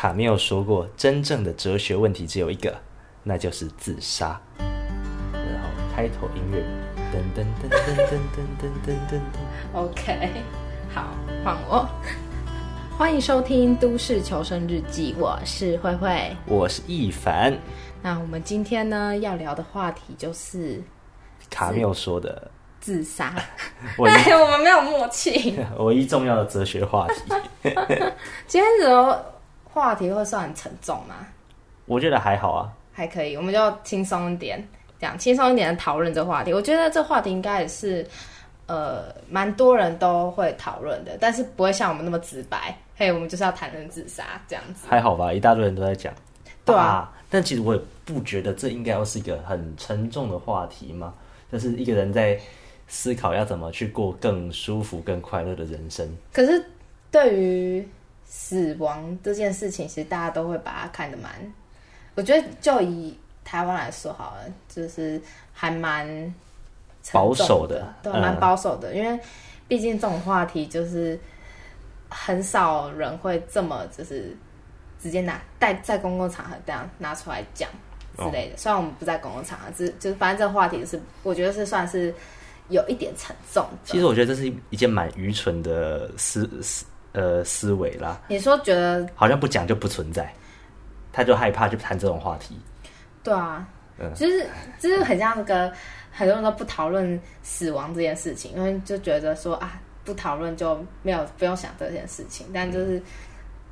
卡缪说过，真正的哲学问题只有一个，那就是自杀。然后开头音乐，噔噔噔噔噔噔噔噔噔。OK，好，换我。欢迎收听《都市求生日记》，我是慧慧，我是易凡。那我们今天呢要聊的话题就是卡缪说的自杀。对，我们没有默契。唯一重要的哲学话题。今天的话题会算很沉重吗？我觉得还好啊，还可以，我们就轻松一点，这样轻松一点的讨论这个话题。我觉得这话题应该也是呃蛮多人都会讨论的，但是不会像我们那么直白。嘿，我们就是要谈论自杀这样子，还好吧？一大堆人都在讲，对啊。但其实我也不觉得这应该要是一个很沉重的话题嘛。就是一个人在思考要怎么去过更舒服、更快乐的人生。可是对于死亡这件事情，其实大家都会把它看得蛮……我觉得就以台湾来说好了，就是还蛮保守的，对，蛮保守的。嗯、因为毕竟这种话题就是。很少人会这么就是直接拿带在公共场合这样拿出来讲之类的。虽然我们不在公共场合，只就是反正这个话题是我觉得是算是有一点沉重。其实我觉得这是一件蛮愚蠢的思思呃思维啦。你说觉得好像不讲就不存在，他就害怕去谈这种话题。对啊，嗯，就是就是很像那个很多人都不讨论死亡这件事情，因为就觉得说啊。不讨论就没有不用想这件事情，但就是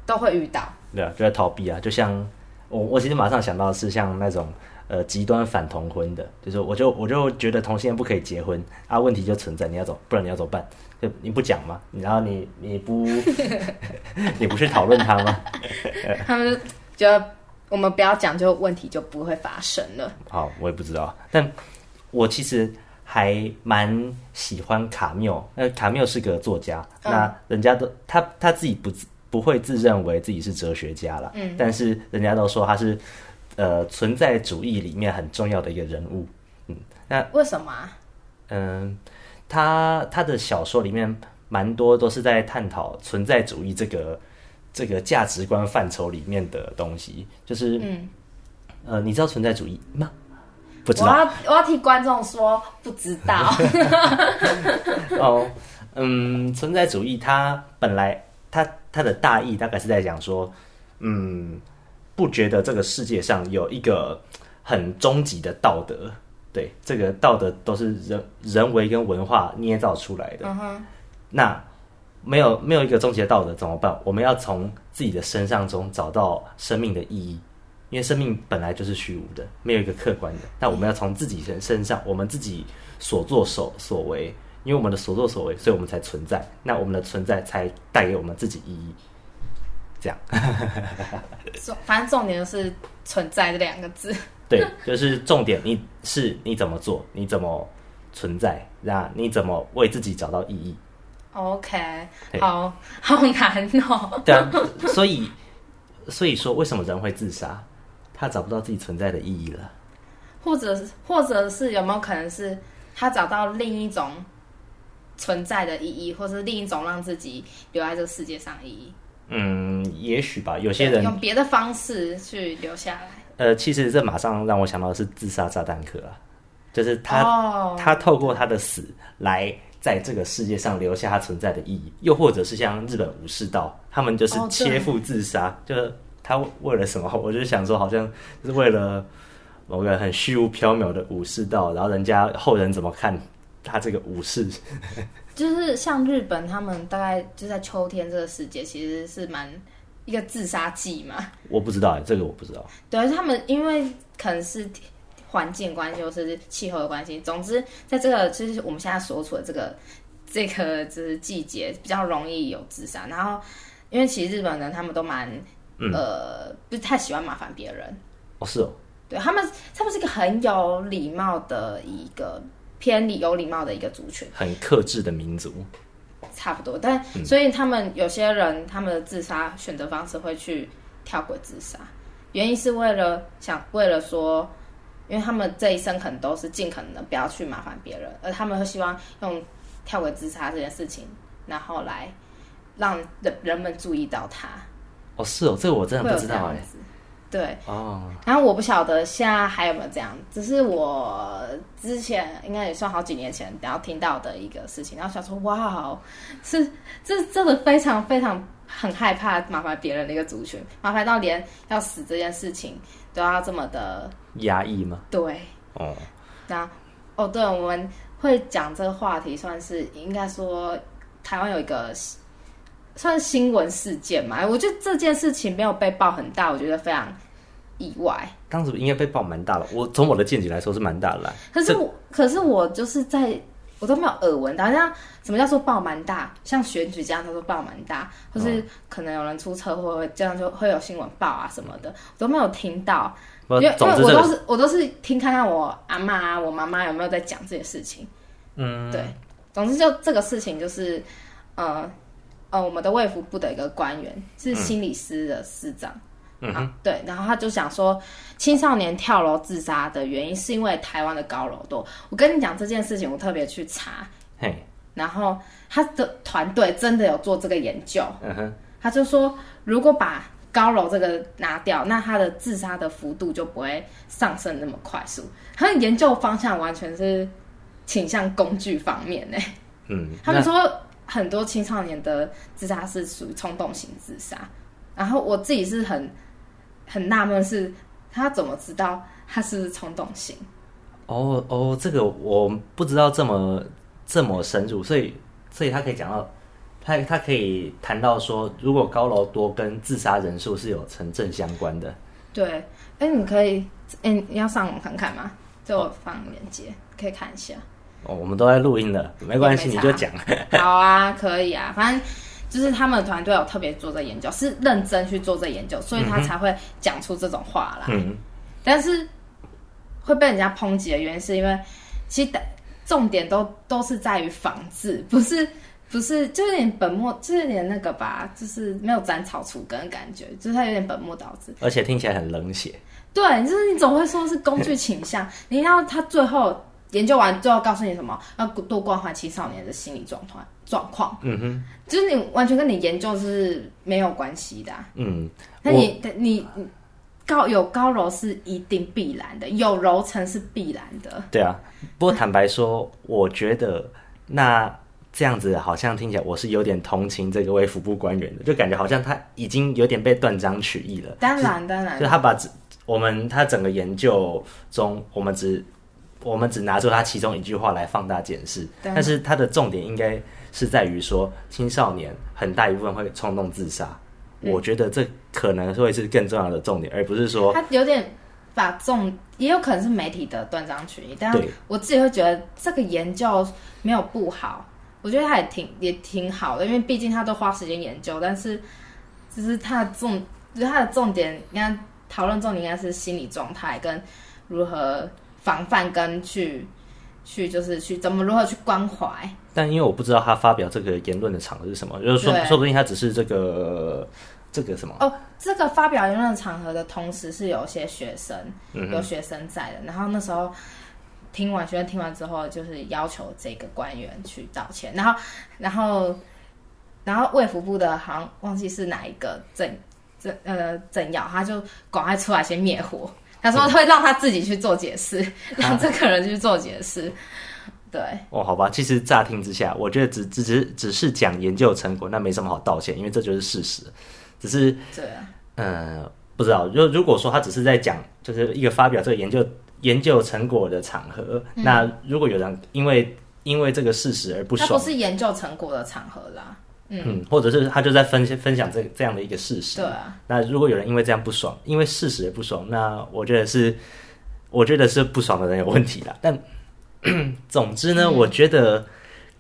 都会遇到。对啊，就在逃避啊。就像我，我其实马上想到的是像那种呃极端反同婚的，就是我就我就觉得同性恋不可以结婚啊，问题就存在，你要走，不然你要怎么办？就你不讲吗？然后你你不 你不去讨论他吗？他们就觉得我们不要讲，就问题就不会发生了。好，我也不知道，但我其实。还蛮喜欢卡缪，那卡缪是个作家，嗯、那人家都他他自己不不会自认为自己是哲学家了，嗯，但是人家都说他是呃存在主义里面很重要的一个人物，嗯，那为什么？嗯、呃，他他的小说里面蛮多都是在探讨存在主义这个这个价值观范畴里面的东西，就是嗯，呃，你知道存在主义吗？不知道我要我要替观众说不知道 哦，嗯，存在主义它本来它它的大意大概是在讲说，嗯，不觉得这个世界上有一个很终极的道德，对，这个道德都是人人为跟文化捏造出来的。嗯，那没有没有一个终极的道德怎么办？我们要从自己的身上中找到生命的意义。因为生命本来就是虚无的，没有一个客观的。那我们要从自己身身上，我们自己所作所所为，因为我们的所作所为，所以我们才存在。那我们的存在才带给我们自己意义。这样，反正重点就是“存在”这两个字。对，就是重点。你是你怎么做？你怎么存在？那你怎么为自己找到意义？OK，好 好难哦。对啊，所以所以说，为什么人会自杀？他找不到自己存在的意义了，或者或者是有没有可能是他找到另一种存在的意义，或是另一种让自己留在这个世界上的意义？嗯，也许吧。有些人用别的方式去留下来。呃，其实这马上让我想到的是自杀炸弹客啊，就是他、oh. 他透过他的死来在这个世界上留下他存在的意义，又或者是像日本武士道，他们就是切腹自杀，oh, 就是。他为了什么？我就想说，好像是为了某个很虚无缥缈的武士道，然后人家后人怎么看他这个武士？就是像日本，他们大概就在秋天这个时节，其实是蛮一个自杀季嘛。我不知道哎，这个我不知道。对，他们因为可能是环境关系，或是气候的关系，总之，在这个就是我们现在所处的这个这个就是季节，比较容易有自杀。然后，因为其实日本人他们都蛮。嗯、呃，不是太喜欢麻烦别人哦，是哦，对他们，他们是一个很有礼貌的一个偏礼有礼貌的一个族群，很克制的民族，差不多。但、嗯、所以他们有些人，他们的自杀选择方式会去跳轨自杀，原因是为了想为了说，因为他们这一生可能都是尽可能的不要去麻烦别人，而他们会希望用跳轨自杀这件事情，然后来让人人们注意到他。哦，是哦，这个我真的不知道哎。对哦，然后我不晓得现在还有没有这样，只是我之前应该也算好几年前然后听到的一个事情，然后想说哇，是这真的非常非常很害怕麻烦别人的一个族群，麻烦到连要死这件事情都要这么的压抑吗？对，哦，那哦，对，我们会讲这个话题，算是应该说台湾有一个。算新闻事件嘛？我觉得这件事情没有被爆很大，我觉得非常意外。当时应该被爆蛮大的，我从我的见解来说是蛮大的啦。可是我，可是我就是在我都没有耳闻到，好像什么叫做爆蛮大？像选举这样，他说爆蛮大，或是可能有人出车祸，这样就会有新闻报啊什么的，我都没有听到。因为因为我都是我都是听看看我阿妈啊，我妈妈有没有在讲这些事情。嗯，对。总之就这个事情就是，呃。呃，我们的卫福部的一个官员是心理师的师长，嗯。啊，对，然后他就想说，青少年跳楼自杀的原因是因为台湾的高楼多。我跟你讲这件事情，我特别去查，嘿，然后他的团队真的有做这个研究，嗯哼，他就说，如果把高楼这个拿掉，那他的自杀的幅度就不会上升那么快速。他的研究方向完全是倾向工具方面呢，嗯，他们说。很多青少年的自杀是属于冲动型自杀，然后我自己是很很纳闷，是他怎么知道他是冲动型？哦哦，这个我不知道这么这么深入，所以所以他可以讲到，他他可以谈到说，如果高楼多跟自杀人数是有成正相关的。对，哎，你可以，哎，你要上网看看吗？就我放链接，可以看一下。哦，我们都在录音的，没关系，你就讲。好啊，可以啊，反正就是他们团队有特别做这研究，是认真去做这研究，所以他才会讲出这种话来。嗯，但是会被人家抨击的原因，是因为其实重点都都是在于防治，不是不是，就有点本末，就有点那个吧，就是没有斩草除根的感觉，就是他有点本末倒置，而且听起来很冷血。对，就是你总会说是工具倾向，你要他最后。研究完最后告诉你什么？要多关怀青少年的心理状态状况。嗯哼，就是你完全跟你研究是没有关系的、啊。嗯，那你你高有高楼是一定必然的，有楼层是必然的。对啊，不过坦白说，我觉得那这样子好像听起来我是有点同情这个卫福部官员的，就感觉好像他已经有点被断章取义了。当然，当然，就他把我们他整个研究中，我们只。我们只拿出他其中一句话来放大检视，但是他的重点应该是在于说青少年很大一部分会冲动自杀，嗯。我觉得这可能会是更重要的重点，而不是说他有点把重，也有可能是媒体的断章取义。但我自己会觉得这个研究没有不好，我觉得他也挺也挺好的，因为毕竟他都花时间研究。但是就是他的重，就是他的重点，应该讨论重点应该是心理状态跟如何。防范跟去去就是去怎么如何去关怀，但因为我不知道他发表这个言论的场合是什么，就是说说不定他只是这个这个什么？哦，这个发表言论场合的同时是有些学生、嗯、有学生在的，然后那时候听完学生听完之后，就是要求这个官员去道歉，然后然后然后卫福部的好像忘记是哪一个政政呃政要，他就赶快出来先灭火。他说会让他自己去做解释，让这个人去做解释。对，哦，好吧，其实乍听之下，我觉得只只只只是讲研究成果，那没什么好道歉，因为这就是事实。只是，对啊，呃，不知道，就如果说他只是在讲，就是一个发表这个研究研究成果的场合，嗯，那如果有人因为因为这个事实而不爽，他不是研究成果的场合啦。嗯，嗯，或者是他就在分分享这这样的一个事实。对啊。那如果有人因为这样不爽，因为事实也不爽，那我觉得是，我觉得是不爽的人有问题啦。但 总之呢，嗯，我觉得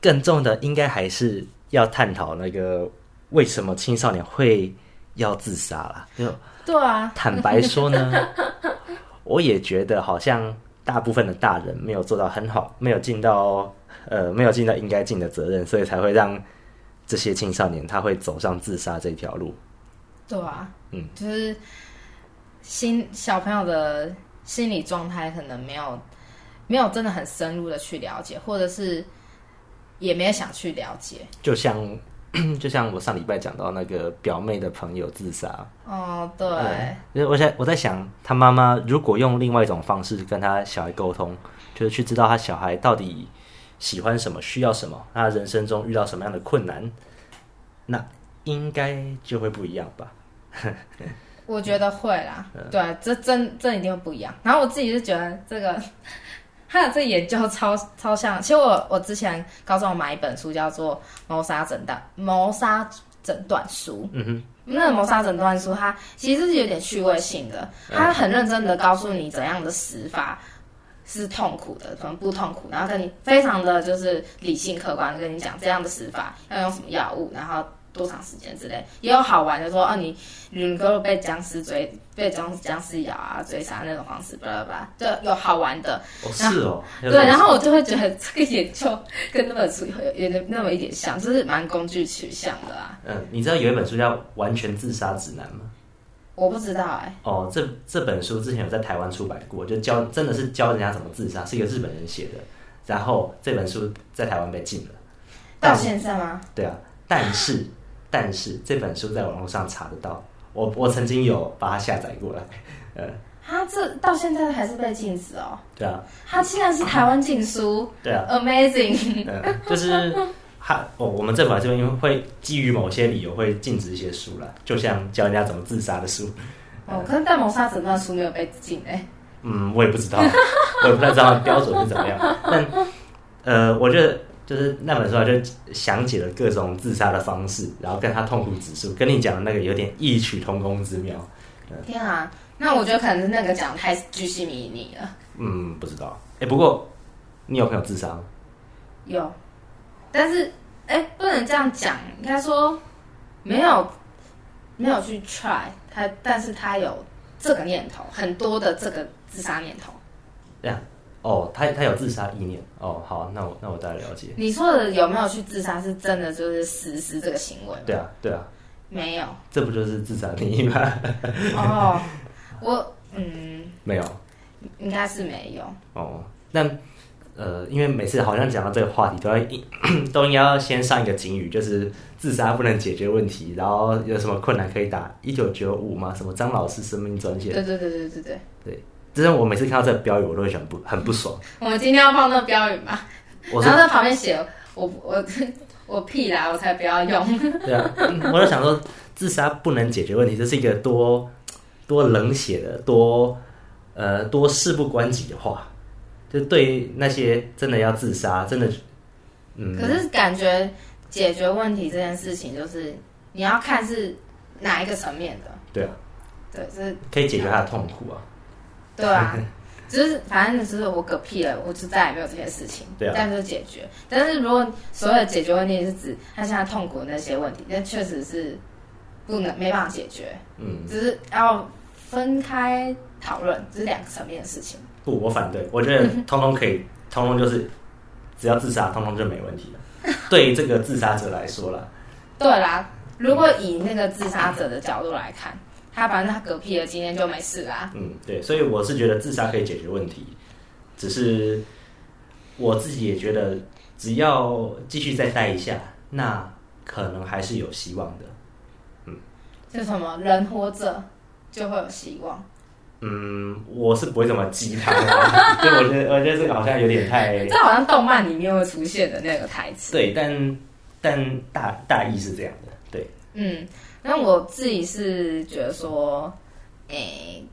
更重的应该还是要探讨那个为什么青少年会要自杀啦。就对啊。坦白说呢，我也觉得好像大部分的大人没有做到很好，没有尽到呃没有尽到应该尽的责任，所以才会让。这些青少年他会走上自杀这条路，对啊，嗯，就是心小朋友的心理状态可能没有没有真的很深入的去了解，或者是也没有想去了解。就像 就像我上礼拜讲到那个表妹的朋友自杀。哦，对。因为我在我在想，他妈妈如果用另外一种方式跟他小孩沟通，就是去知道他小孩到底喜欢什么、需要什么，他人生中遇到什么样的困难，那应该就会不一样吧。我觉得会啦，对，这真这一定会不一样。然后我自己是觉得这个，他的这研究超超像。其实我我之前高中买一本书，叫做《谋杀诊断谋杀诊断书》。嗯哼，那个谋杀诊断书，它其实是有点趣味性的，它很认真的告诉你怎样的死法是痛苦的，可能不痛苦，然后跟你非常的就是理性客观的跟你讲这样的死法要用什么药物，然后。多长时间之类，也有好玩的说，哦、啊，你你如果被僵尸追，被僵僵尸咬啊，追杀那种方式，巴拉巴拉，就有好玩的。哦，是哦。对，然后我就会觉得这个研究跟那本书有点那么一点像，就是蛮工具取向的啊。嗯，你知道有一本书叫《完全自杀指南》吗？我不知道哎、欸。哦，这这本书之前有在台湾出版过，就教真的是教人家怎么自杀，是一个日本人写的。然后这本书在台湾被禁了。到现在吗？对啊，但是。但是这本书在网络上查得到，我我曾经有把它下载过来，呃，它这到现在还是被禁止哦。对啊，它竟然是台湾禁书，对啊，Amazing，嗯，就是它哦，我们政府这边因为会基于某些理由会禁止一些书啦，就像教人家怎么自杀的书。哦，可是但谋杀诊断书没有被禁哎。嗯，我也不知道，我也不太知道标准是怎么样，但呃，我觉得。就是那本书就详解了各种自杀的方式，然后跟他痛苦指数，跟你讲的那个有点异曲同工之妙。天啊，那我觉得可能是那个讲太巨细靡遗了。嗯，不知道。哎、欸，不过你有朋友自杀吗？有，但是哎、欸，不能这样讲，应该说没有没有去 try 他，但是他有这个念头，很多的这个自杀念头。这样。哦，他他有自杀意念哦，好，那我那我大概了解。你说的有没有去自杀，是真的就是实施这个行为？对啊，对啊，没有，这不就是自杀定义吗？哦，我嗯，没有，应该是没有。哦，那呃，因为每次好像讲到这个话题，都要 都应该要先上一个警语，就是自杀不能解决问题，然后有什么困难可以打一九九五吗？什么张老师生命专线？对对对对对对对。就是我每次看到这个标语，我都会很不很不爽。我们今天要放那个标语嘛？然后在旁边写我我 我屁啦，我才不要用。对啊，我就想说，自杀不能解决问题，这是一个多多冷血的、多呃多事不关己的话。就对那些真的要自杀，真的嗯。可是感觉解决问题这件事情，就是你要看是哪一个层面的。对啊，对，就是可以解决他的痛苦啊。对啊，就是反正就是我嗝屁了，我就再也没有这些事情，对啊，但是解决。但是如果所有的解决问题是指他现在痛苦的那些问题，那确实是不能没办法解决。嗯，只是要分开讨论，这是两个层面的事情。不，我反对，我觉得通通可以，通通就是只要自杀，通通就没问题了。对于这个自杀者来说啦，对啦，如果以那个自杀者的角度来看。他反正他嗝屁了，今天就没事啦。嗯，对，所以我是觉得自杀可以解决问题，只是我自己也觉得，只要继续再待一下，那可能还是有希望的。嗯，就什么人活着就会有希望。嗯，我是不会这么鸡汤的，就我觉得，我觉得这个好像有点太……这好像动漫里面会出现的那个台词。对，但但大大意是这样的，对，嗯。那我自己是觉得说，诶、欸，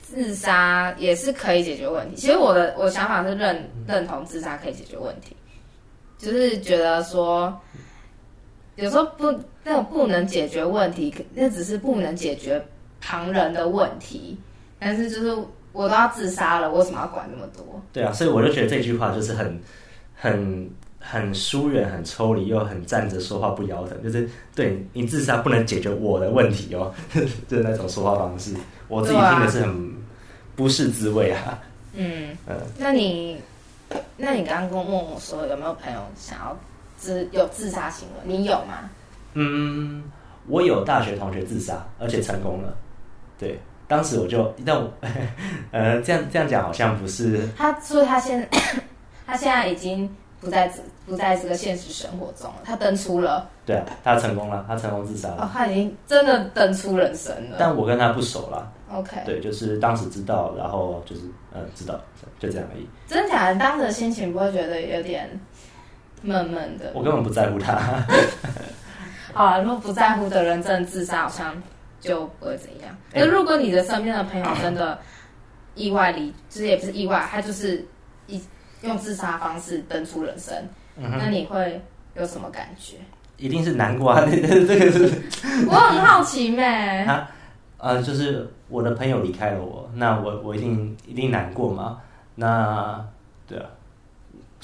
自杀也是可以解决问题。其实我的我想法是认认同自杀可以解决问题，就是觉得说，有时候不那种不能解决问题，那只是不能解决旁人的问题。但是就是我都要自杀了，我为什么要管那么多？对啊，所以我就觉得这句话就是很很。很疏远、很抽离，又很站着说话不腰疼，就是对你自杀不能解决我的问题哦，就是那种说话方式，我自己听的是很不是滋味啊。嗯嗯，那你那你刚刚跟我问我说有没有朋友想要自有自杀行为？你有吗？嗯，我有大学同学自杀，而且成功了。对，当时我就但我 呃这样这样讲好像不是他，所以他现在 他现在已经。不在不在这个现实生活中了，他登出了。对啊，他成功了，他成功自杀了。哦，他已经真的登出人生了。但我跟他不熟了。OK。对，就是当时知道，然后就是呃知道，就这样而已。真假的？当时的心情不会觉得有点闷闷的？我根本不在乎他。好啊，如果不在乎的人真的自杀，好像就不会怎样。那、欸、如果你的身边的朋友真的意外离，其实也不是意外，他就是一用自杀方式登出人生，嗯、那你会有什么感觉？一定是难过啊！这个是，我很好奇咩？啊，呃，就是我的朋友离开了我，那我我一定一定难过嘛？那对啊。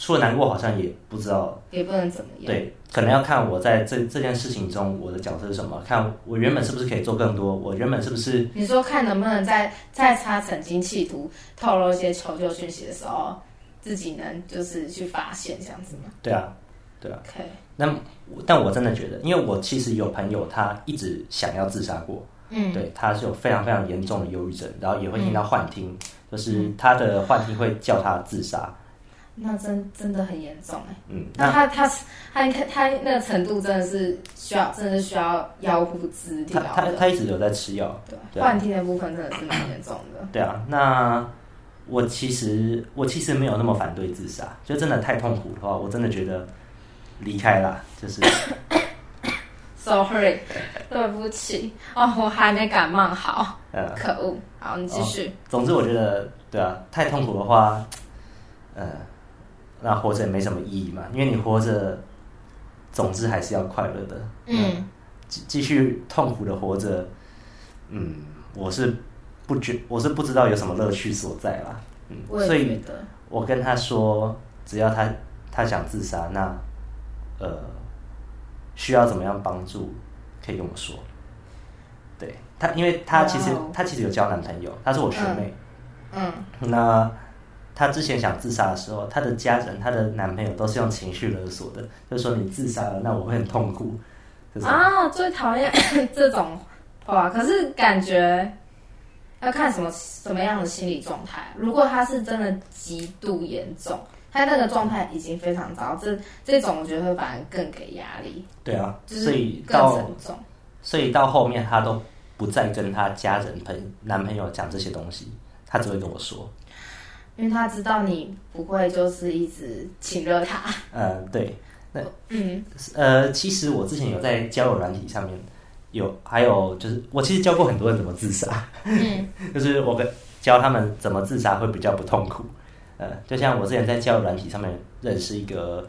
除了难过，好像也不知道，也不能怎么样。对，可能要看我在这这件事情中我的角色是什么，看我原本是不是可以做更多，我原本是不是？你说看能不能在在他曾经企图透露一些求救讯息的时候，自己能就是去发现这样子吗？对啊，对啊。OK。那但我真的觉得，因为我其实有朋友他一直想要自杀过，嗯，对，他是有非常非常严重的忧郁症，然后也会听到幻听，嗯、就是他的幻听会叫他自杀。那真真的很严重哎，嗯，那他他他他他那个程度真的是需要，真的是需要药物治疗。他他他一直有在吃药，对，幻听的部分真的是蛮严重的。对啊，那我其实我其实没有那么反对自杀，就真的太痛苦的话，我真的觉得离开啦，就是。Sorry，对不起哦，我还没感冒好，呃，可恶，好，你继续。哦，总之，我觉得对啊，太痛苦的话，呃。那活着也没什么意义嘛，因为你活着，总之还是要快乐的。嗯，继继续痛苦的活着，嗯，我是不觉，我是不知道有什么乐趣所在啦。嗯，所以，我跟他说，只要他他想自杀，那呃，需要怎么样帮助，可以跟我说。对他，因为他其实他其实有交男朋友，他是我学妹。嗯，那。她之前想自杀的时候，她的家人、她的男朋友都是用情绪勒索的，就是说你自杀了，那我会很痛苦。啊，最讨厌 这种话。可是感觉要看什么什么样的心理状态。如果他是真的极度严重，他那个状态已经非常糟，这这种我觉得会反而更给压力。对啊，就是所以更沉重。所以到后面，他都不再跟他家人、朋男朋友讲这些东西，他只会跟我说。因为他知道你不会就是一直请热他。嗯，对，那嗯呃，其实我之前有在交友软体上面有，还有就是我其实教过很多人怎么自杀，嗯，就是我跟教他们怎么自杀会比较不痛苦。呃，就像我之前在交友软体上面认识一个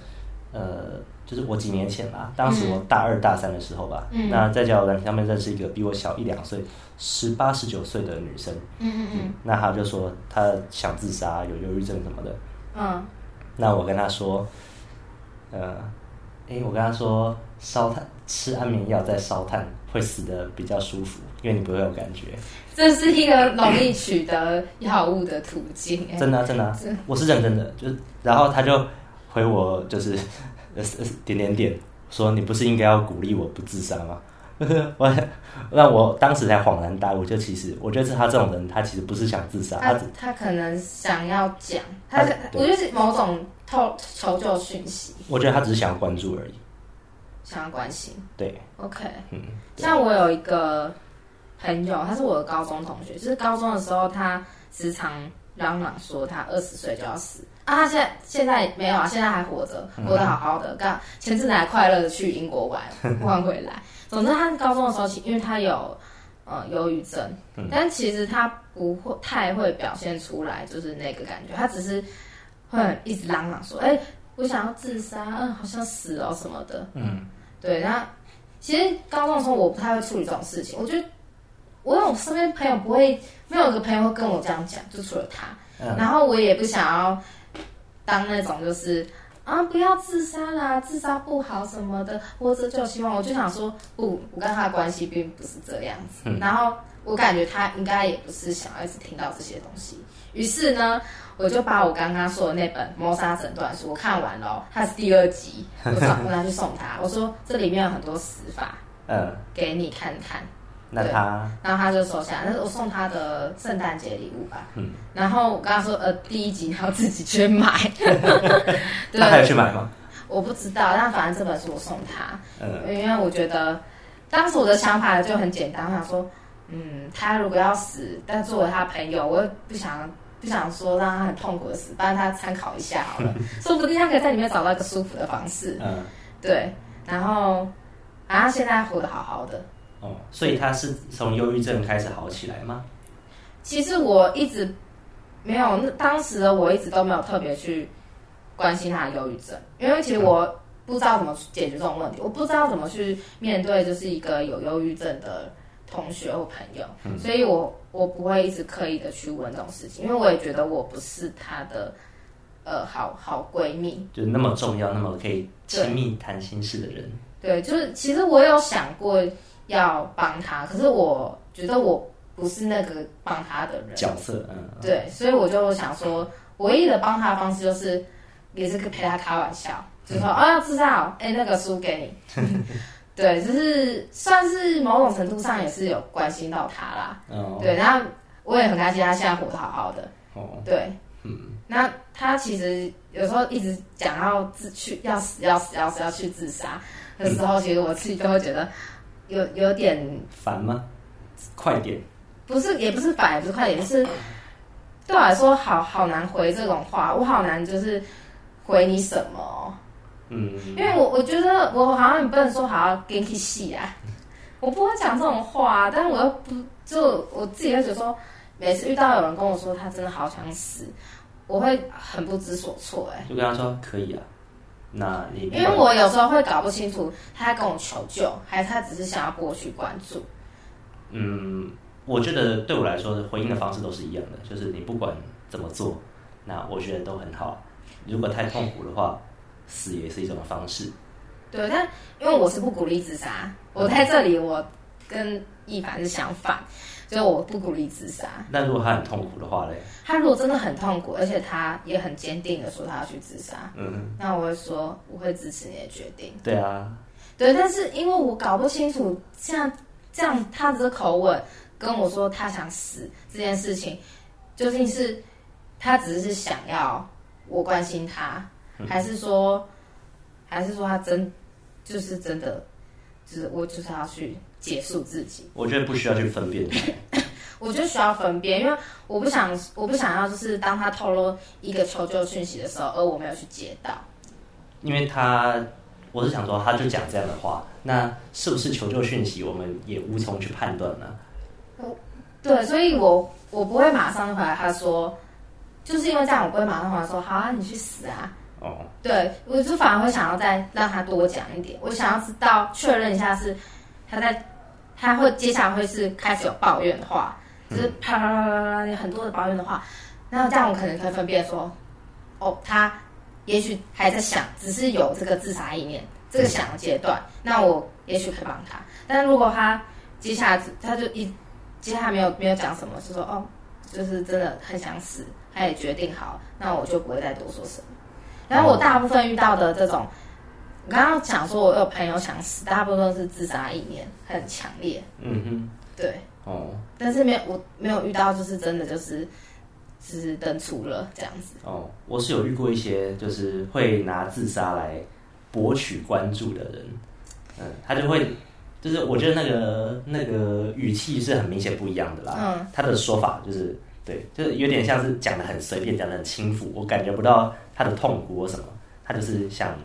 呃。就是我几年前吧，当时我大二大三的时候吧，嗯、那在交友软件上面认识一个比我小一两岁、十八十九岁的女生，嗯嗯嗯，那她就说她想自杀，有忧郁症什么的，嗯，那我跟她说，呃，哎、欸，我跟她说烧炭吃安眠药再烧炭会死的比较舒服，因为你不会有感觉，这是一个容易取得药物的途径，真的、啊、真的、我是认真的，就是然后她就回我就是。呃点点点，说你不是应该要鼓励我不自杀吗？我那我当时才恍然大悟，就其实我觉得是他这种人，他其实不是想自杀，他他，他可能想要讲，他，他我觉得是某种透求救讯息。我觉得他只是想要关注而已，想要关心。对，OK，嗯，像我有一个朋友，他是我的高中同学，就是高中的时候，他时常嚷嚷说他二十岁就要死。啊，他现在现在没有啊，现在还活着，活得好好的。刚前阵子还快乐的去英国玩，玩回来。总之，他高中的时候，因为他有呃忧郁症，但其实他不会太会表现出来，就是那个感觉。他只是会一直嚷嚷说：“哎、欸，我想要自杀，嗯，好像死了什么的。”嗯，对。然后其实高中的时候，我不太会处理这种事情。我觉得我有身边朋友不会，没有一个朋友会跟我这样讲，就除了他。然后我也不想要。当那种就是啊，不要自杀啦，自杀不好什么的，活着就希望。我就想说，不，我跟他的关系并不是这样子。嗯、然后我感觉他应该也不是想要一直听到这些东西。于是呢，我就把我刚刚说的那本《谋杀诊断书》我看完了，它是第二集，我找我拿去送他。我说这里面有很多死法，嗯，给你看看。那他，然后他就收下，那是我送他的圣诞节礼物吧。嗯，然后我跟他说，呃，第一集你要自己去买。对，他还要去买吗？我不知道，但反正这本书我送他，嗯，因为我觉得当时我的想法就很简单，我想说，嗯，他如果要死，但作为他朋友，我又不想不想说让他很痛苦的死，帮他参考一下好了，说不定他可以在里面找到一个舒服的方式。嗯，对，然后，然后现在活得好好的。哦，所以他是从忧郁症开始好起来吗？其实我一直没有，那当时的我一直都没有特别去。关心他的忧郁症，因为其实我不知道怎么解决这种问题，我不知道怎么去面对，就是一个有忧郁症的同学或朋友，嗯、所以我我不会一直刻意的去问这种事情，因为我也觉得我不是他的呃好好闺蜜，就那么重要，那么可以亲密谈心事的人。对，就是其实我有想过要帮他，可是我觉得我不是那个帮他的人。角色，嗯，对，所以我就想说，唯一的帮他的方式就是。也是陪他开玩笑，就说啊，至少哎，那个书给你，对，就是算是某种程度上也是有关心到他啦。哦，对，然后我也很开心，他现在活得好好的。哦，对，嗯，那他其实有时候一直讲要自去要死要死要死要去自杀的时候，其实我自己都会觉得有有点烦吗？快点，不是，也不是烦，也不是快点，是对我来说好好难回这种话，我好难就是。回你什么？嗯，因为我我觉得我好像也不能说好好给你戏啊，我不会讲这种话，但是我又不就我自己会觉得说，每次遇到有人跟我说他真的好想死，我会很不知所措，哎，就跟他说可以啊，那你因为我有时候会搞不清楚他在跟我求救，还是他只是想要博取关注。嗯，我觉得对我来说，回应的方式都是一样的，就是你不管怎么做，那我觉得都很好。如果太痛苦的话，死也是一种方式。对，但因为我是不鼓励自杀，我在这里我跟易凡是相反，所以我不鼓励自杀。那如果他很痛苦的话嘞？他如果真的很痛苦，而且他也很坚定的说他要去自杀，嗯，那我会说我会支持你的决定。对啊，对，但是因为我搞不清楚像这样他的口吻跟我说他想死这件事情，究竟是他只是想要。我关心他，还是说，还是说他真就是真的，就是我就是要去结束自己。我觉得不需要去分辨。我就需要分辨，因为我不想，我不想要就是当他透露一个求救讯息的时候，而我没有去接到。因为他，我是想说，他就讲这样的话，那是不是求救讯息，我们也无从去判断呢？对，所以我我不会马上回来，他说。就是因为这样，我不会马上回来说好啊，你去死啊！哦，oh. 对，我就反而会想要再让他多讲一点，我想要知道确认一下是他在，他会接下来会是开始有抱怨的话，就是啪啪啪啪啪很多的抱怨的话，那这样我可能可以分辨说，哦，他也许还在想，只是有这个自杀意念，这个想的阶段，那我也许可以帮他。但是如果他接下来他就一接下来没有没有讲什么，是说哦，就是真的很想死。他也决定好，那我就不会再多说什么。然后我大部分遇到的这种，我刚刚讲说我有朋友想死，大部分都是自杀意念很强烈。嗯哼，对。哦。但是没有，我没有遇到，就是真的就是，只是登出了这样子。哦，我是有遇过一些，就是会拿自杀来博取关注的人。嗯，他就会，就是我觉得那个那个语气是很明显不一样的啦。嗯。他的说法就是。对，就是有点像是讲的很随便，讲的很轻浮，我感觉不到他的痛苦或什么，他就是想，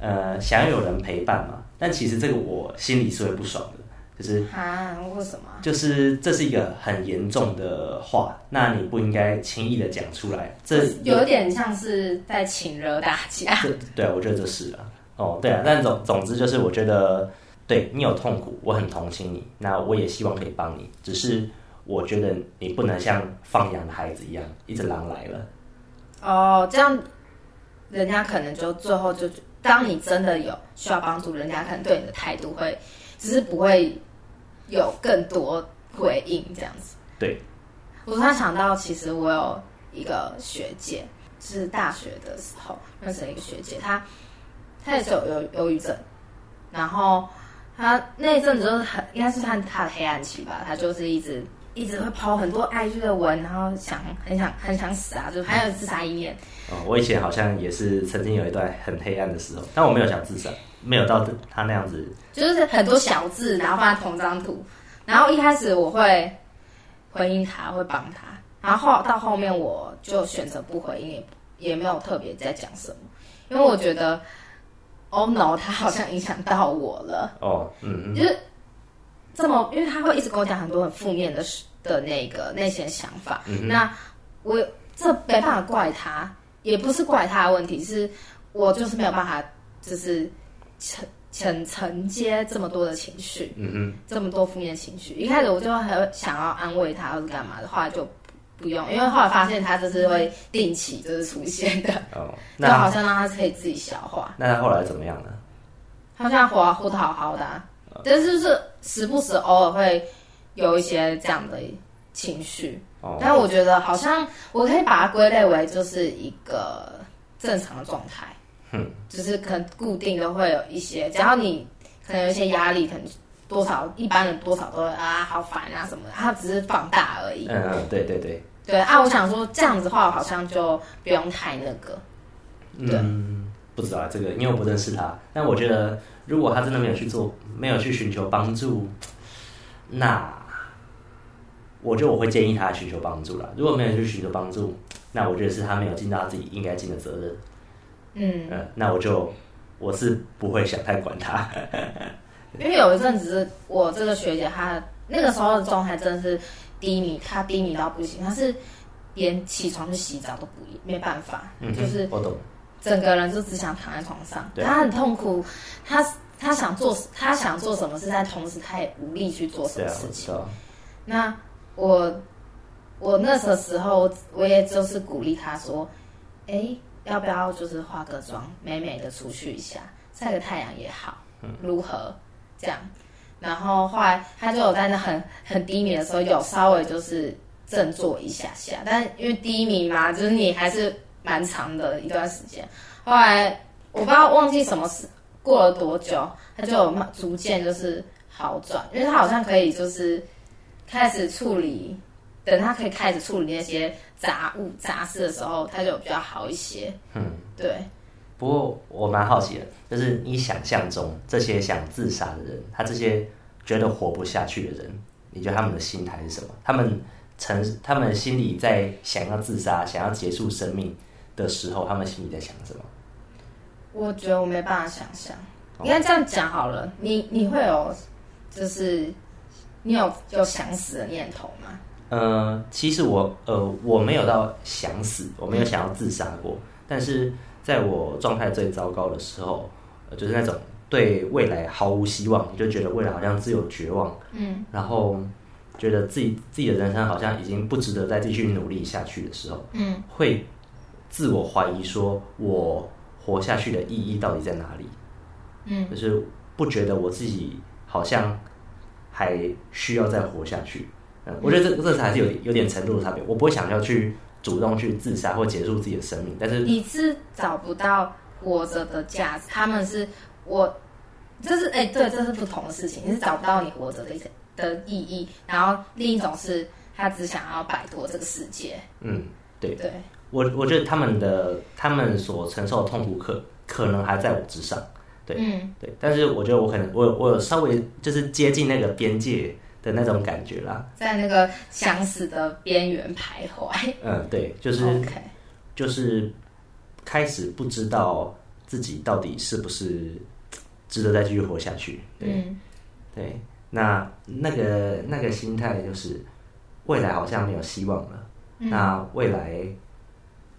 呃，想要有人陪伴嘛。但其实这个我心里是会不爽的，就是啊，为什么？就是这是一个很严重的话，那你不应该轻易的讲出来。这有点像是在请惹大家。对，我觉得这是啊。哦，对啊，但总总之就是，我觉得对你有痛苦，我很同情你，那我也希望可以帮你，只是。我觉得你不能像放养的孩子一样，一只狼来了。哦，这样，人家可能就最后就，当你真的有需要帮助，人家可能对你的态度会，只是不会有更多回应这样子。对，我突然想到，其实我有一个学姐，是大学的时候认识了一个学姐，她她也是有忧忧郁症，然后她那一阵子就是很，应该是算她的黑暗期吧，她就是一直一直会抛很多 IG 的文，然后想很想很想死啊，就还有自杀意念。哦，我以前好像也是曾经有一段很黑暗的时候，但我没有想自杀，没有到他那样子，就是很多小字，然后放在同张图，然后一开始我会回应他，会帮他，然后后到后面我就选择不回应，也也没有特别在讲什么，因为我觉得，Oh no，他好像影响到我了。哦，嗯，就是这么，因为他会一直跟我讲很多很负面的的那个那些想法，嗯、那我这没办法怪他。也不是怪他的问题，是我就是没有办法，就是承承承接这么多的情绪，嗯哼，这么多负面情绪。一开始我就很想要安慰他或者干嘛的话，就不用，因为后来发现他就是会定期就是出现的，哦，那就好像让他可以自己消化。那他后来怎么样呢？他现在活活得好好的，啊，哦，但是就是时不时偶尔会有一些这样的情绪。但我觉得好像我可以把它归类为就是一个正常的状态，嗯，就是可能固定的会有一些，只要你可能有一些压力，可能多少一般人多少都会啊好烦啊什么的，它只是放大而已。嗯嗯，对对对。对啊，我想说这样子的话好像就不用太那个。对，嗯，不知道这个，因为我不认识他，但我觉得如果他真的没有去做，没有去寻求帮助，那。我觉得我会建议他寻求帮助啦。如果没有去寻求帮助，那我觉得是他没有尽到自己应该尽的责任。嗯、呃，那我就我是不会想太管他。因为有一阵子，我这个学姐她那个时候的状态真的是低迷，她低迷到不行，她是连起床去洗澡都不没办法，嗯、就是我懂，整个人就只想躺在床上，她很痛苦，她她想做她想做什么事，但同时她也无力去做什么事情。啊、那我我那个时候，我也就是鼓励他说：“哎，要不要就是化个妆，美美的出去一下，晒个太阳也好，如何？这样。”然后后来他就有在那很很低迷的时候，有稍微就是振作一下下，但因为低迷嘛，就是你还是蛮长的一段时间。后来我不知道忘记什么事，过了多久，他就逐渐就是好转，因为他好像可以就是。开始处理，等他可以开始处理那些杂物杂事的时候，他就比较好一些。嗯，对。不过我蛮好奇的，就是你想象中这些想自杀的人，他这些觉得活不下去的人，你觉得他们的心态是什么？他们曾他们心里在想要自杀、想要结束生命的时候，他们心里在想什么？我觉得我没办法想象。应该这样讲好了，你你会有就是。你有有想死的念头吗？呃，其实我呃我没有到想死，我没有想要自杀过。嗯、但是在我状态最糟糕的时候，呃，就是那种对未来毫无希望，就觉得未来好像只有绝望，嗯，然后觉得自己自己的人生好像已经不值得再继续努力下去的时候，嗯，会自我怀疑说，我活下去的意义到底在哪里？嗯，就是不觉得我自己好像。还需要再活下去，嗯，我觉得这这才是有有点程度的差别。我不会想要去主动去自杀或结束自己的生命，但是你是找不到活着的价值，他们是我，这是哎、欸，对，这是不同的事情。你是找不到你活着的的意义，然后另一种是他只想要摆脱这个世界。嗯，对对，我我觉得他们的他们所承受的痛苦可可能还在我之上。对，嗯，对，但是我觉得我可能我我有稍微就是接近那个边界的那种感觉啦，在那个想死的边缘徘徊。嗯，对，就是.就是开始不知道自己到底是不是值得再继续活下去。对，嗯、对，那那个那个心态就是未来好像没有希望了。嗯、那未来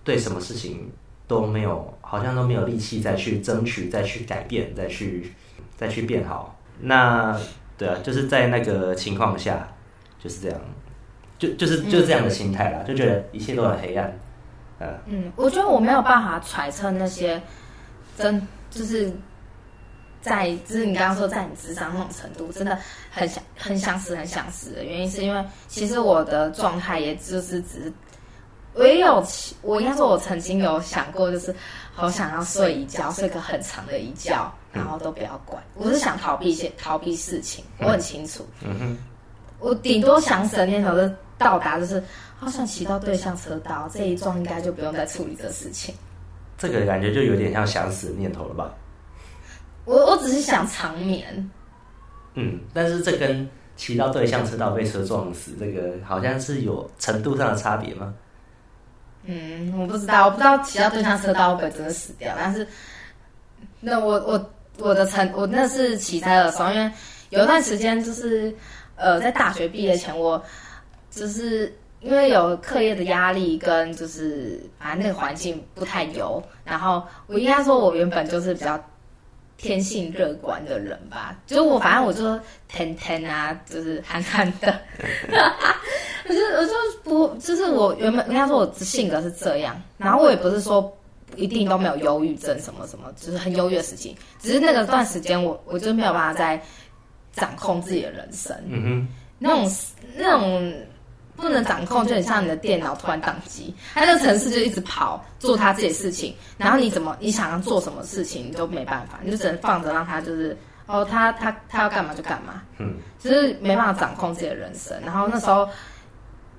对什么事情？都没有，好像都没有力气再去争取、再去改变、再去、再去变好。那对啊，就是在那个情况下，就是这样，就就是就是这样的心态啦，嗯、就觉得一切都很黑暗。嗯，嗯，我觉得我没有办法揣测那些真就是在，就是你刚刚说在你智商那种程度，真的很想、很想死、很想死的原因，是因为其实我的状态也就是只是。我也有，我应该说，我曾经有想过，就是好想要睡一觉，睡个很长的一觉，然后都不要管。我是想逃避一些逃避事情，我很清楚。嗯哼，我顶多想死的念头就到达，就是好想骑到对向车道，这一撞应该就不用再处理这事情。这个感觉就有点像想死的念头了吧？我我只是想长眠。嗯，但是这跟骑到对向车道被车撞死，这个好像是有程度上的差别吗？嗯，嗯我不知道，我不知道骑到对向车道会不会真的死掉。但是，那我我我的成我那是骑车的时候，因为有一段时间就是呃，在大学毕业前，我就是因为有课业的压力跟就是反正那个环境不太油，然后我应该说，我原本就是比较。天性乐观的人吧，就我，反正我就天天啊，就是憨憨的。我就我就不，就是我原本应该说我性格是这样，然后我也不是说一定都没有忧郁症什么什么，就是很忧郁的事情，只是那个段时间我我就没有办法再掌控自己的人生，嗯哼，那种那种。不能掌控，就很像你的电脑突然宕机，它那个城市就一直跑，做它自己的事情，然后你怎么你想要做什么事情，你都没办法，你就只能放着让它就是哦，他他他要干嘛就干嘛，嗯，就是没办法掌控自己的人生。然后那时候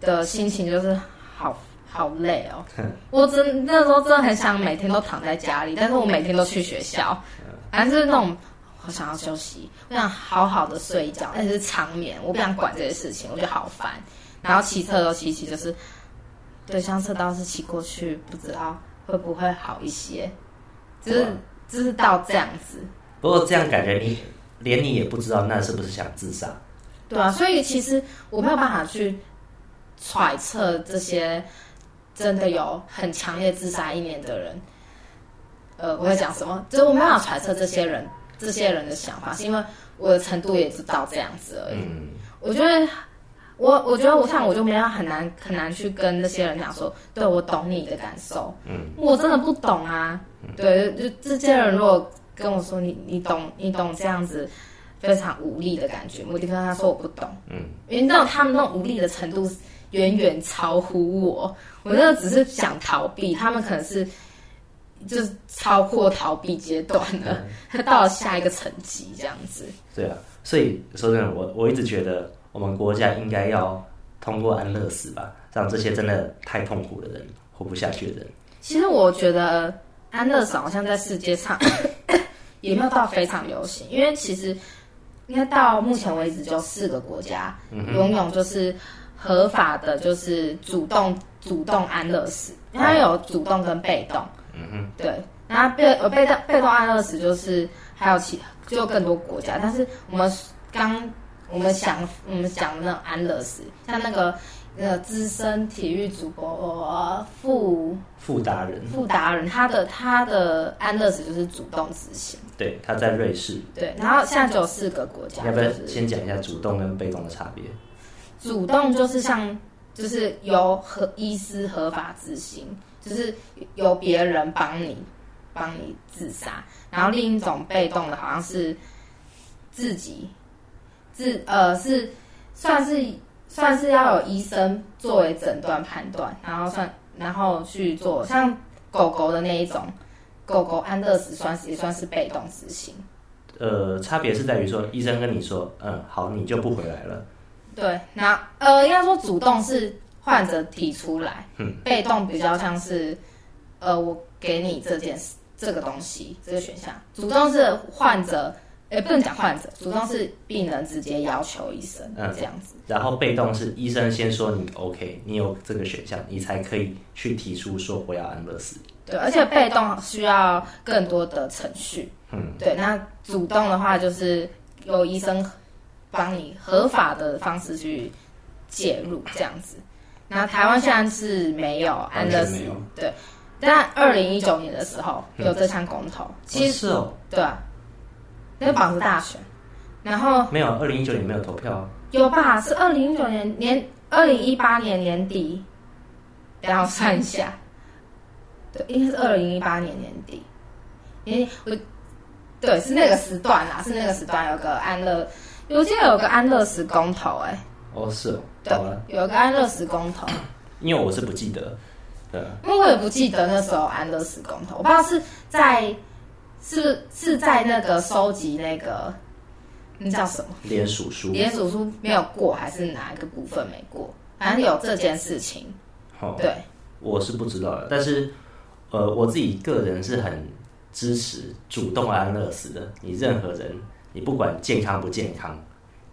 的心情就是好好累哦，我真那时候真的很想每天都躺在家里，但是我每天都去学校，反正就是那种我想要休息，我想好好的睡一觉，但是长眠，我不想管这些事情，我觉得好烦。然后骑车都骑骑，就是对向车道是骑过去，不知道会不会好一些，就是就是到这样子。不过这样感觉你连你也不知道那是不是想自杀。对啊，所以其实我没有办法去揣测这些真的有很强烈自杀意念的人，呃，我会讲什么？就是我没法揣测这些人这些人的想法，是因为我的程度也知道这样子而已。嗯，我觉得。我我觉得我像我就没有很难很难去跟那些人讲说，对，我懂你的感受，嗯，我真的不懂啊，对，就这些人如果跟我说你你懂你懂这样子非常无力的感觉，我就跟他说我不懂，嗯，因为那种他们那种无力的程度远远超乎我，我那个只是想逃避，他们可能是就是超过逃避阶段了，他到了下一个层级这样子，对啊，所以说真的，我我一直觉得。我们国家应该要通过安乐死吧，让这些真的太痛苦的人、活不下去的人。其实我觉得安乐死好像在世界上 也没有到非常流行，因为其实应该到目前为止就四个国家拥有就是合法的，就是主动主动安乐死，因为它有主动跟被动。嗯哼，对，那被呃被动被动安乐死就是还有其就更多国家，但是我们刚。我们想，我们讲那种安乐死，像那个呃资深体育主播傅傅达人，傅达人，他的他的安乐死就是主动执行。对，他在瑞士。对，然后现在只有四个国家。要不要先讲一下主动跟被动的差别？主动就是像，就是由合医师合法执行，就是由别人帮你帮你自杀。然后另一种被动的，好像是自己。自呃是算是算是要有医生作为诊断判断，然后算然后去做像狗狗的那一种，狗狗安乐死算是也算是被动执行。呃，差别是在于说医生跟你说，嗯，好，你就不回来了。对，那呃应该说主动是患者提出来，嗯，被动比较像是呃我给你这件事这个东西这个选项，主动是患者。也不能讲患者，主动是病人直接要求医生，嗯，这样子。然后被动是医生先说你 OK，你有这个选项，你才可以去提出说我要安乐死。对，而且被动需要更多的程序。嗯，对。那主动的话，就是有医生帮你合法的方式去介入这样子。那台湾现在是没有安乐死，对。但二零一九年的时候有这项公投，其实是哦，对啊。那个绑着大选，然后没有，二零一九年没有投票，有吧？是二零一九年年，二零一八年年底，然后算一下，对，应该是二零一八年年底，年，我，对，是那个时段啦，是那个时段有个安乐，我记得有个安乐死公投，哎，哦，是哦，对，有个安乐死公投，因为我是不记得，对，因为我也不记得那时候安乐死公投，我不知道是在是是在那个收集那个那叫什么联署书，联署书没有过，还是哪一个部分没过？反正有这件事情。哦，对，我是不知道的，但是呃，我自己个人是很支持主动安乐死的。你任何人，你不管健康不健康，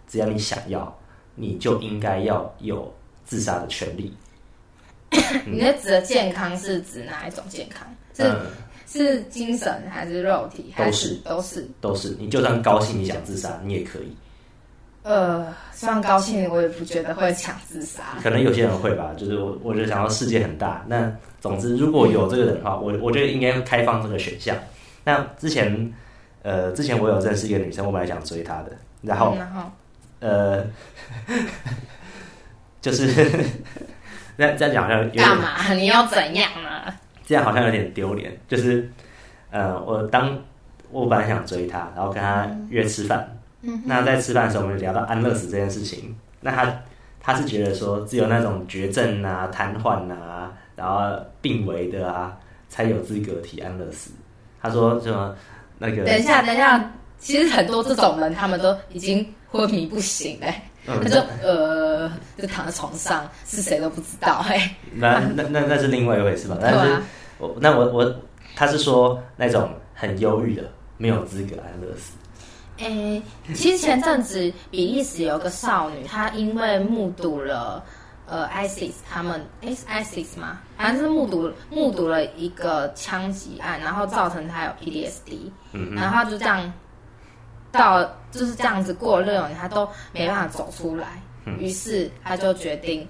只要你想要，你就应该要有自杀的权利。你那指的健康是指哪一种健康？是、嗯、是精神还是肉体？还是都是都是都是。你就算高兴，你想自杀，你也可以。呃，虽然高兴，我也不觉得会想自杀。可能有些人会吧，就是我，我就想到世界很大。那总之，如果有这个人的话，我我觉得应该开放这个选项。那之前，呃，之前我有认识一个女生，我本来想追她的，然后，嗯、然后呃，就是这样这样讲好像干嘛？你要怎样呢？这样好像有点丢脸。就是，呃，我当我本来想追她，然后跟她约吃饭。嗯那在吃饭的时候，我们就聊到安乐死这件事情。那她她是觉得说，只有那种绝症啊、瘫痪啊，然后病危的啊，才有资格提安乐死。她说什么那个？等一下，等一下，其实很多这种人，他们都已经昏迷不醒哎。嗯、他就呃，就躺在床上，是谁都不知道哎。那那那那是另外一回事吧？但是我那我我他是说那种很忧郁的，没有资格安乐死。诶、欸，其实前阵子比利时有个少女，她因为目睹了呃，ISIS 他们，诶，是 ISIS 吗？反正是目睹目睹了一个枪击案，然后造成他有 PTSD，嗯，然后就这样到就是这样子过了六年，他都没办法走出来，于是他就决定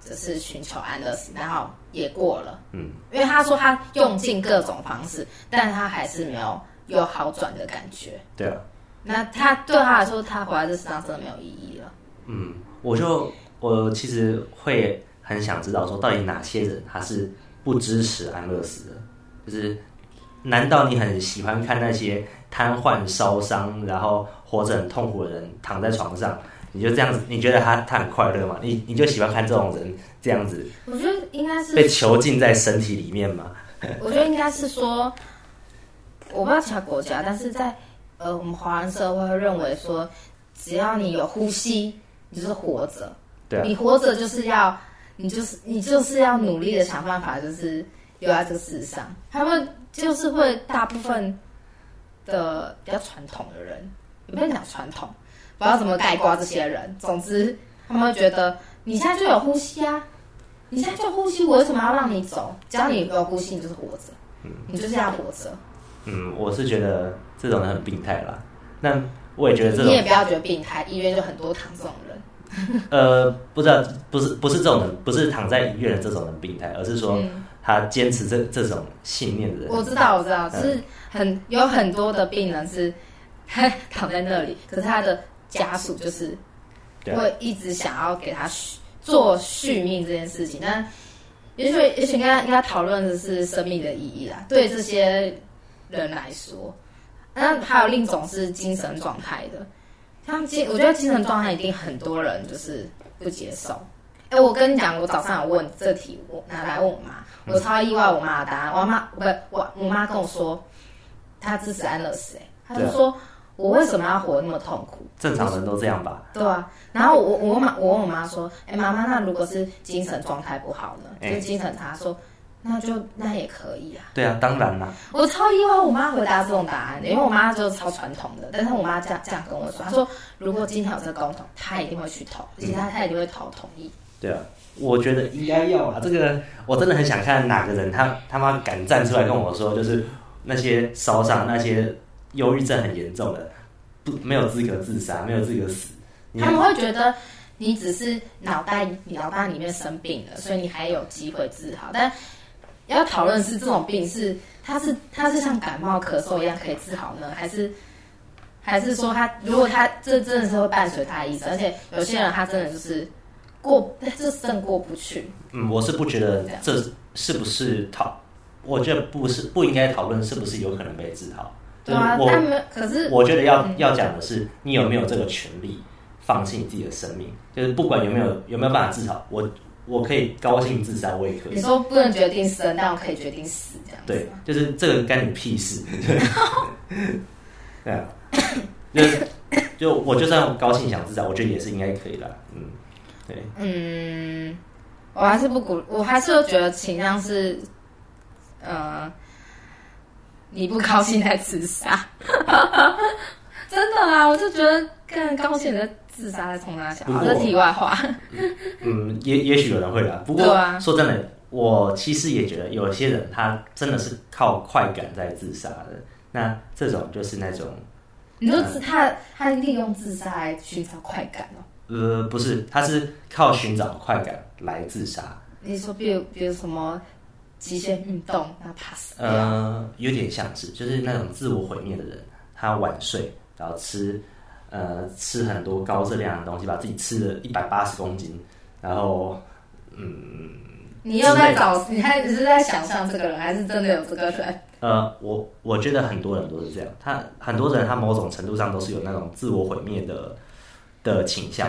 就是寻求安乐死，然后也过了，嗯，因为他说他用尽各种方式，但他还是没有有好转的感觉，对啊。那他对他来说，他活在这世上真的没有意义了。嗯，我就我其实会很想知道，说到底哪些人他是不支持安乐死的？就是难道你很喜欢看那些瘫痪、烧伤，然后活着很痛苦的人躺在床上，你就这样子？你觉得他他很快乐吗？你你就喜欢看这种人这样子？我觉得应该是被囚禁在身体里面嘛。我觉得应该是说，我不知道其他国家，但是在。呃，我们华人社会会认为说，只要你有呼吸，你就是活着。对啊。你活着就是要，你就是你就是要努力的想办法，就是留在这个世上。他们就是会大部分的比较传统的人，也不能讲传统，不知道怎么概括这些人。总之，他们会觉得你现在就有呼吸啊，你现在就有呼吸，我为什么要让你走？只要你有呼吸，你就是活着。嗯，你就是要活着。嗯，我是觉得这种人很病态啦。那我也觉得这种，你也不要觉得病态，医院就很多躺这种人。呃，不知道，不是不是这种人，不是躺在医院的这种人病态，而是说他坚持这这种信念的人。我知道，我知道，是很有很多的病人是他 躺在那里，可是他的家属就是会一直想要给他续做续命这件事情。那也许也许应该应该讨论的是生命的意义啦，对这些。人来说，那还有另一种是精神状态的，像精，我觉得精神状态一定很多人就是不接受。哎、欸，我跟你讲，我早上有问这题，我拿来问我妈，我超意外我妈的答案。我妈不是我，我妈跟我说，她支持安乐死。哎，她就说我为什么要活那么痛苦？正常人都这样吧？对啊。然后我我妈我问我妈说，哎、欸，妈妈，那如果是精神状态不好呢？就是精神差说。那就那也可以啊。对啊，当然啦。我超意外，我妈回答这种答案，因为我妈就是超传统的。但是我妈这样这样跟我说，她说如果今天有这个公投，她一定会去投，而且她她一定会投同意。对啊，我觉得应该要啊。这个我真的很想看哪个人他他妈敢站出来跟我说，就是那些烧伤、那些忧郁症很严重的，不没有资格自杀，没有资格死。他们会觉得你只是脑袋脑袋里面生病了，所以你还有机会治好，但。要讨论是这种病是它是它是像感冒咳嗽一样可以治好呢，还是还是说他如果他这真的是会伴随他一生，而且有些人他真的就是过这肾过不去。嗯，我是不觉得这是不是讨，我觉得不是不应该讨论是不是有可能被治好。对啊，我可是我觉得要要讲的是你有没有这个权利放弃你自己的生命，就是不管有没有有没有办法治好我。我可以高兴自杀，我也可以。你说不能决定生，但我可以决定死，这样子。对，就是这个干你屁事。对啊，就就我就算高兴想自杀，我觉得也是应该可以的。嗯，对。嗯，我还是不鼓，我还是觉得倾向是，呃，你不高兴再自杀。真的啊，我就觉得更高兴的。自杀在冲他笑，这是题外话。嗯，也也许有人会啦。不过、啊、说真的，我其实也觉得有些人他真的是靠快感在自杀的。那这种就是那种，你说他他利用自杀来寻找快感哦？呃，不是，他是靠寻找快感来自杀。你说，比如比如什么极限运动，那怕死？呃，有点像是，就是那种自我毁灭的人，他晚睡，然后吃。呃，吃很多高热量的东西，把自己吃了一百八十公斤，然后，嗯，你又在找，你还只是在想象这个人，还是真的有这个人？呃，我我觉得很多人都是这样，他很多人他某种程度上都是有那种自我毁灭的的倾向。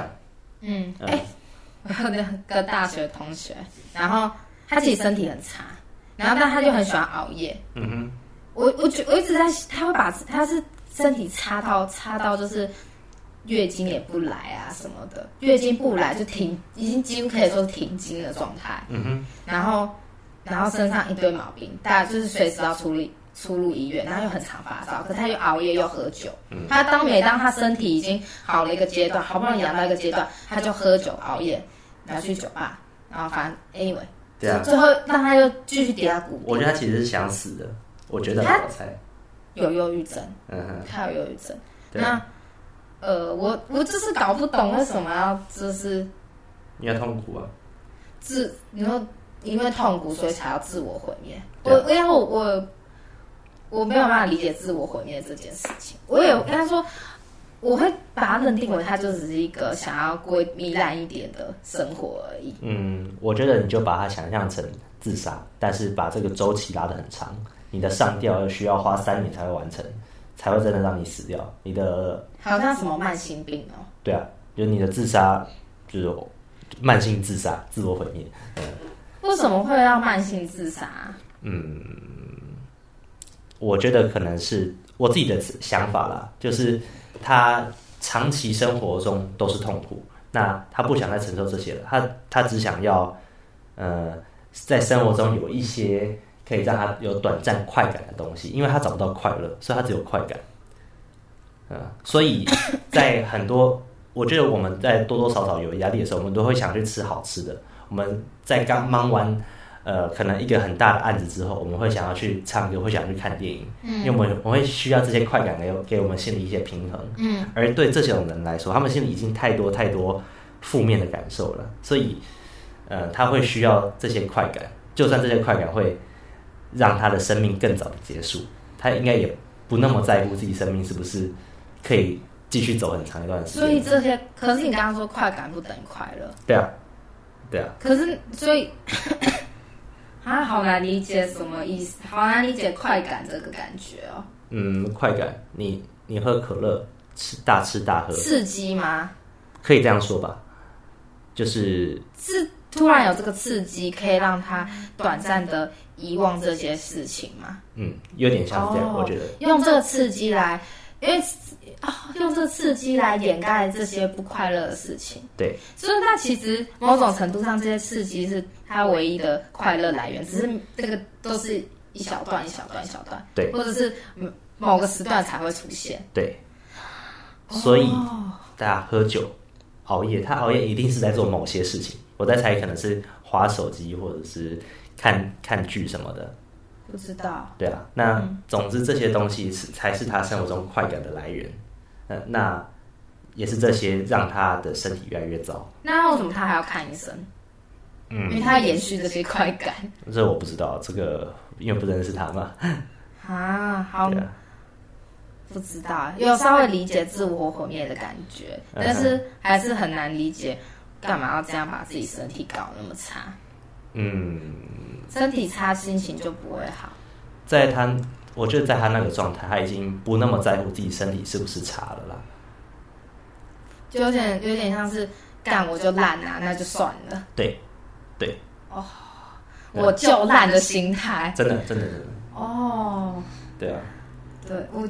嗯，哎、呃，我有两个大学同学，然后他自己身体很差，然后但他就很喜欢熬夜。嗯哼，我我觉我一直在，他会把他是身体差到差到就是。月经也不来啊，什么的，月经不来就停，已经几乎可以说停经的状态。嗯哼。然后，然后身上一堆毛病，大家就是随时要出入出入医院，然后又很常发烧，可他又熬夜又喝酒。嗯。他当每当他身体已经好了一个阶段，好不容易养到一个阶段，他就喝酒熬夜，然后去酒吧，然后反正 anyway，对啊，最后让他又继续跌到谷底。我觉得他其实是想死的，我觉得他有忧郁症。嗯哼。他有忧郁症。那。呃，我我就是搞不懂为什么要就是，你要痛苦啊？自你说因为痛苦所以才要自我毁灭？我因为我我我没有办法理解自我毁灭这件事情。我也跟他说，我会把它认定为他就只是一个想要过糜烂一点的生活而已。嗯，我觉得你就把它想象成自杀，但是把这个周期拉得很长，你的上吊需要花三年才会完成。才会真的让你死掉。你的好像什么慢性病哦？对啊，就是你的自杀，就是慢性自杀、自我毁灭。嗯，为什么会要慢性自杀？嗯，我觉得可能是我自己的想法啦，就是他长期生活中都是痛苦，那他不想再承受这些了，他他只想要呃，在生活中有一些。可以让他有短暂快感的东西，因为他找不到快乐，所以他只有快感。嗯，所以在很多，我觉得我们在多多少少有压力的时候，我们都会想去吃好吃的。我们在刚忙完呃可能一个很大的案子之后，我们会想要去唱歌，会想要去看电影，嗯，因为我们我会需要这些快感给给我们心里一些平衡。嗯，而对这种人来说，他们心里已经太多太多负面的感受了，所以呃他会需要这些快感，就算这些快感会。让他的生命更早的结束，他应该也不那么在乎自己生命是不是可以继续走很长一段时间。所以这些，可是你刚刚说快感不等于快乐。对啊，对啊。可是，所以 啊，好难理解什么意思？好难理解快感这个感觉哦。嗯，快感，你你喝可乐，吃大吃大喝，刺激吗？可以这样说吧，就是是突然有这个刺激，可以让他短暂的。遗忘这些事情吗？嗯，有点像这样，我觉得用这个刺激来，因为啊，用这刺激来掩盖这些不快乐的事情。对，所以那其实某种程度上，这些刺激是他唯一的快乐来源，只是这个都是一小段、一小段、一小段，对，或者是某个时段才会出现。对，所以大家喝酒、熬夜，他熬夜一定是在做某些事情。我在猜，可能是划手机，或者是。看看剧什么的，不知道。对啊，那总之这些东西是才是他生活中快感的来源。呃，那也是这些让他的身体越来越糟。那为什么他还要看医生？嗯，因为他延续这些快感。这我不知道，这个因为不认识他嘛。啊，好，啊、不知道，有稍微理解自我毁灭的感觉，但是还是很难理解干嘛要这样把自己身体搞那么差。嗯，身体差，心情就不会好。在他，我觉得在他那个状态，他已经不那么在乎自己身体是不是差了啦。就有点有点像是干我就烂啊，那就算了。对，对，哦，我就烂的心态，真的真的真的。哦，对啊，对我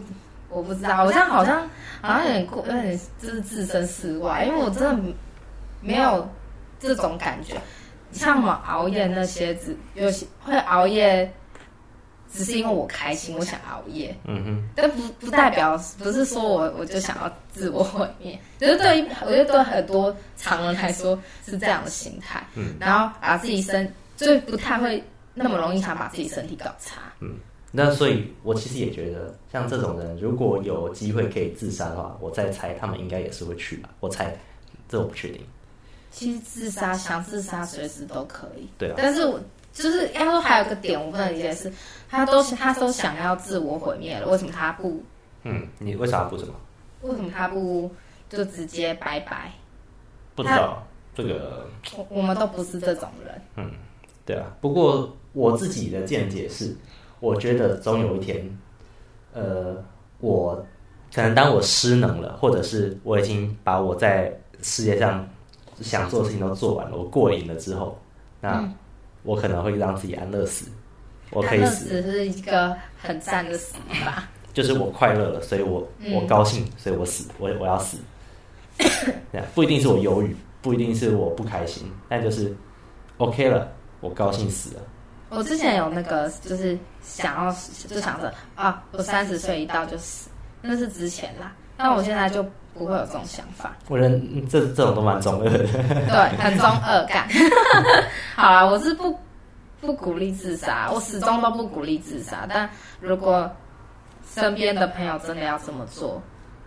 我不知道，我这样好像好像有点过，有点就是置身事外，因为我真的没有这种感觉。像我们熬夜那些，只有些会熬夜，只是因为我开心，我想熬夜。嗯哼，但不不代表不是说我我就想要自我毁灭，就是对于我觉得对很多常人来说是这样的心态。嗯，然后把自己身就不太会那么容易想把自己身体搞差。嗯，那所以我其实也觉得，像这种人如果有机会可以自杀的话，我再猜他们应该也是会去吧。我猜，这我不确定。其实自杀想自杀随时都可以，对啊。但是我就是要说还有个点我不能理解是，他都他都想要自我毁灭了，为什么他不？嗯，你为啥不什么？为什么他不就直接拜拜？不知道这个，我我们都不是这种人。嗯，对啊。不过我自己的见解是，我觉得总有一天，呃，我可能当我失能了，或者是我已经把我在世界上。想做的事情都做完了，我过瘾了之后，那我可能会让自己安乐死。我可以死，安乐死是一个很赞的死法。就是我快乐了，所以我我高兴，所以我死，我我要死。这样不一定是我忧郁，不一定是我不开心，但就是 OK 了，我高兴死了。我之前有那个，就是想要就想着啊，我三十岁一到就死，那是之前啦。但我现在就。不会有这种想法，我觉得这这种都蛮中二的，对，很中二感。好啦，我是不不鼓励自杀，我始终都不鼓励自杀。但如果身边的朋友真的要这么做，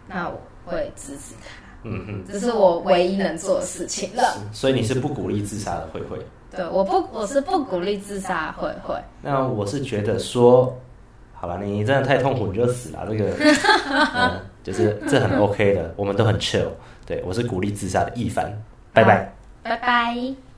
那我会支持他。嗯嗯，这是我唯一能做的事情了。所以你是不鼓励自杀的，慧慧？对，我不，我是不鼓励自杀，慧慧。那我是觉得说，好了，你真的太痛苦，你就死了，这个。嗯就是这很 OK 的，我们都很 chill。对，我是鼓励自杀的一凡，拜拜，拜拜。